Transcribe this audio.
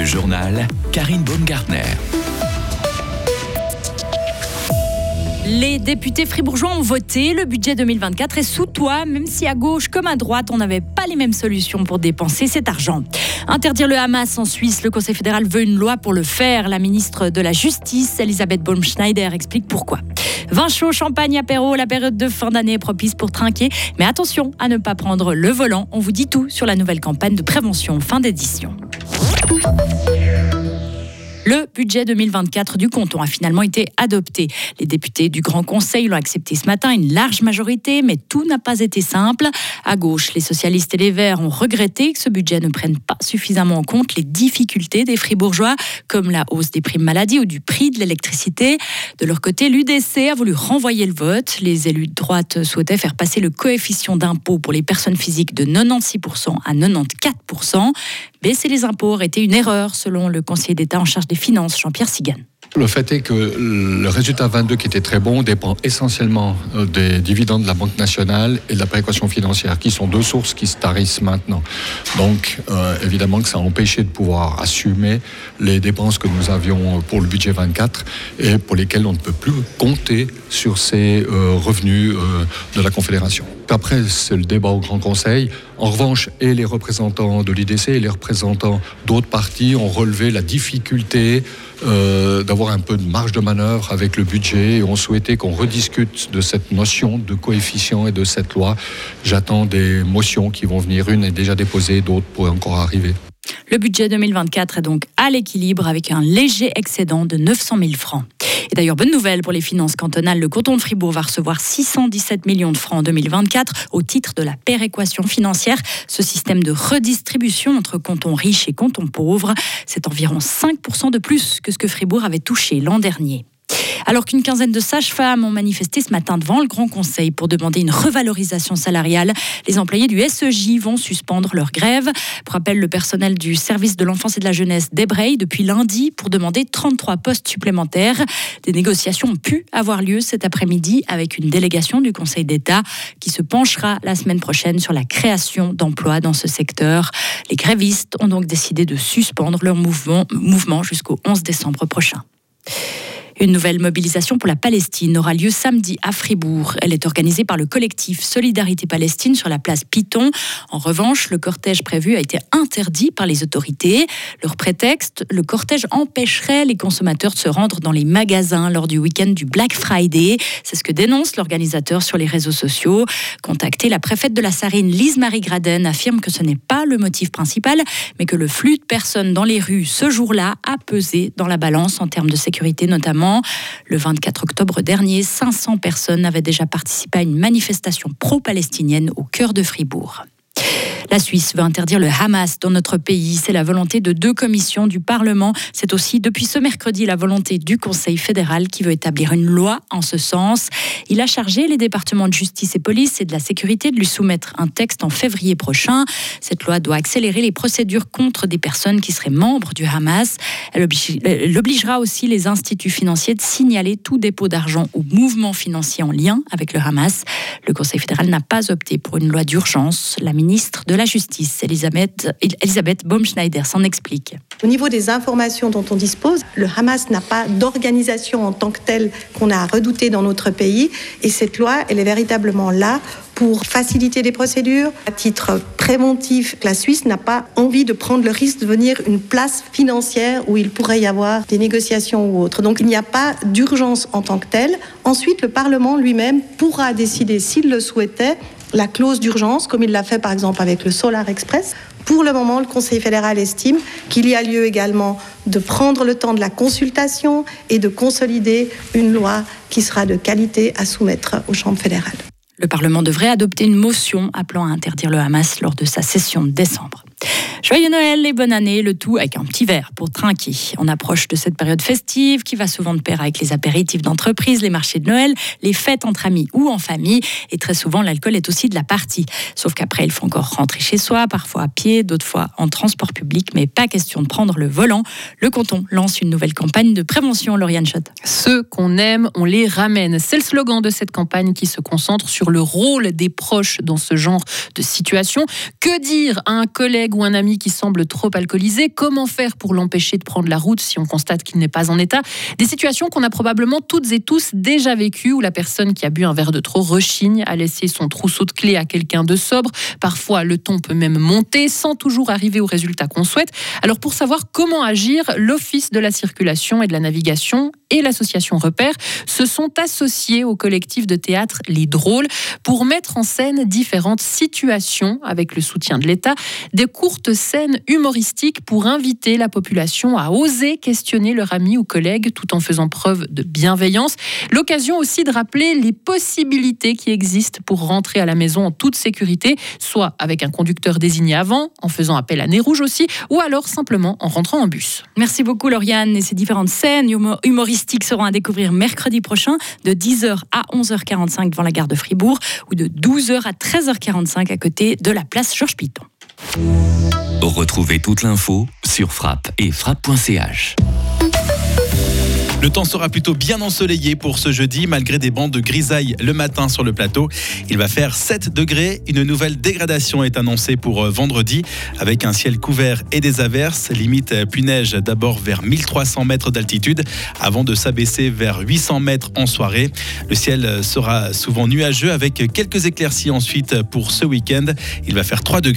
Le journal Karine Baumgartner. Les députés fribourgeois ont voté. Le budget 2024 est sous toi, même si à gauche comme à droite, on n'avait pas les mêmes solutions pour dépenser cet argent. Interdire le Hamas en Suisse, le Conseil fédéral veut une loi pour le faire. La ministre de la Justice, Elisabeth Baumschneider, explique pourquoi. Vin chaud, champagne, apéro, la période de fin d'année est propice pour trinquer. Mais attention à ne pas prendre le volant. On vous dit tout sur la nouvelle campagne de prévention fin d'édition. Le budget 2024 du canton a finalement été adopté. Les députés du Grand Conseil l'ont accepté ce matin, une large majorité, mais tout n'a pas été simple. À gauche, les socialistes et les Verts ont regretté que ce budget ne prenne pas suffisamment en compte les difficultés des fribourgeois, comme la hausse des primes maladie ou du prix de l'électricité. De leur côté, l'UDC a voulu renvoyer le vote. Les élus de droite souhaitaient faire passer le coefficient d'impôt pour les personnes physiques de 96% à 94%. Baisser les impôts aurait été une erreur, selon le conseiller d'État en charge des Finances, Jean-Pierre Sigan. Le fait est que le résultat 22 qui était très bon dépend essentiellement euh, des dividendes de la Banque nationale et de la précaution financière, qui sont deux sources qui se tarissent maintenant. Donc, euh, évidemment que ça a empêché de pouvoir assumer les dépenses que nous avions pour le budget 24 et pour lesquelles on ne peut plus compter sur ces euh, revenus de la Confédération. Après, c'est le débat au Grand Conseil. En revanche, et les représentants de l'IDC et les représentants d'autres partis ont relevé la difficulté euh, d'avoir un peu de marge de manœuvre avec le budget et ont souhaité qu'on rediscute de cette notion de coefficient et de cette loi. J'attends des motions qui vont venir. Une est déjà déposée, d'autres pourraient encore arriver. Le budget 2024 est donc à l'équilibre avec un léger excédent de 900 000 francs. Et d'ailleurs, bonne nouvelle pour les finances cantonales, le canton de Fribourg va recevoir 617 millions de francs en 2024 au titre de la péréquation financière. Ce système de redistribution entre cantons riches et cantons pauvres, c'est environ 5% de plus que ce que Fribourg avait touché l'an dernier. Alors qu'une quinzaine de sages-femmes ont manifesté ce matin devant le Grand Conseil pour demander une revalorisation salariale, les employés du SEJ vont suspendre leur grève. Pour rappel, le personnel du service de l'enfance et de la jeunesse débraye depuis lundi pour demander 33 postes supplémentaires. Des négociations ont pu avoir lieu cet après-midi avec une délégation du Conseil d'État qui se penchera la semaine prochaine sur la création d'emplois dans ce secteur. Les grévistes ont donc décidé de suspendre leur mouvement, mouvement jusqu'au 11 décembre prochain. Une nouvelle mobilisation pour la Palestine aura lieu samedi à Fribourg. Elle est organisée par le collectif Solidarité Palestine sur la place Piton. En revanche, le cortège prévu a été interdit par les autorités. Leur prétexte, le cortège empêcherait les consommateurs de se rendre dans les magasins lors du week-end du Black Friday. C'est ce que dénonce l'organisateur sur les réseaux sociaux. Contactée, la préfète de la Sarine, Lise-Marie Graden, affirme que ce n'est pas le motif principal, mais que le flux de personnes dans les rues ce jour-là a pesé dans la balance en termes de sécurité notamment. Le 24 octobre dernier, 500 personnes avaient déjà participé à une manifestation pro-palestinienne au cœur de Fribourg. La Suisse veut interdire le Hamas dans notre pays. C'est la volonté de deux commissions du Parlement. C'est aussi depuis ce mercredi la volonté du Conseil fédéral qui veut établir une loi en ce sens. Il a chargé les départements de justice et police et de la sécurité de lui soumettre un texte en février prochain. Cette loi doit accélérer les procédures contre des personnes qui seraient membres du Hamas. Elle, obligera aussi les instituts financiers de signaler tout dépôt d'argent ou mouvement financier en lien avec le Hamas. Le Conseil fédéral n'a pas opté pour une loi d'urgence. La ministre de la Justice, Elisabeth, Elisabeth Baumschneider, s'en explique. Au niveau des informations dont on dispose, le Hamas n'a pas d'organisation en tant que telle qu'on a redouté dans notre pays. Et cette loi, elle est véritablement là pour faciliter les procédures. À titre préventif, la Suisse n'a pas envie de prendre le risque de devenir une place financière où il pourrait y avoir des négociations ou autres. Donc il n'y a pas d'urgence en tant que telle. Ensuite, le Parlement lui-même pourra décider, s'il le souhaitait, la clause d'urgence, comme il l'a fait par exemple avec le Solar Express. Pour le moment, le Conseil fédéral estime qu'il y a lieu également de prendre le temps de la consultation et de consolider une loi qui sera de qualité à soumettre aux chambres fédérales. Le Parlement devrait adopter une motion appelant à interdire le Hamas lors de sa session de décembre. Joyeux Noël et bonne année, le tout avec un petit verre pour trinquer. On approche de cette période festive qui va souvent de pair avec les apéritifs d'entreprise, les marchés de Noël, les fêtes entre amis ou en famille. Et très souvent, l'alcool est aussi de la partie. Sauf qu'après, il faut encore rentrer chez soi, parfois à pied, d'autres fois en transport public, mais pas question de prendre le volant. Le canton lance une nouvelle campagne de prévention, Lauriane Schott. Ceux qu'on aime, on les ramène. C'est le slogan de cette campagne qui se concentre sur le rôle des proches dans ce genre de situation. Que dire à un collègue ou un ami qui semble trop alcoolisé. Comment faire pour l'empêcher de prendre la route si on constate qu'il n'est pas en état? Des situations qu'on a probablement toutes et tous déjà vécues où la personne qui a bu un verre de trop rechigne à laisser son trousseau de clés à quelqu'un de sobre. Parfois, le ton peut même monter sans toujours arriver au résultat qu'on souhaite. Alors pour savoir comment agir, l'Office de la circulation et de la navigation et l'association Repère se sont associés au collectif de théâtre Les Drôles pour mettre en scène différentes situations avec le soutien de l'État, des courtes scènes humoristiques pour inviter la population à oser questionner leur ami ou collègue tout en faisant preuve de bienveillance. L'occasion aussi de rappeler les possibilités qui existent pour rentrer à la maison en toute sécurité, soit avec un conducteur désigné avant, en faisant appel à nez rouge aussi, ou alors simplement en rentrant en bus. Merci beaucoup Lauriane et ces différentes scènes humoristiques seront à découvrir mercredi prochain de 10h à 11h45 devant la gare de Fribourg ou de 12h à 13h45 à côté de la place Georges Piton. Retrouvez toute l'info sur frappe et frappe.ch. Le temps sera plutôt bien ensoleillé pour ce jeudi, malgré des bancs de grisaille le matin sur le plateau. Il va faire 7 degrés. Une nouvelle dégradation est annoncée pour euh, vendredi, avec un ciel couvert et des averses. Limite euh, puis neige d'abord vers 1300 mètres d'altitude, avant de s'abaisser vers 800 mètres en soirée. Le ciel euh, sera souvent nuageux, avec quelques éclaircies ensuite pour ce week-end. Il va faire 3 degrés.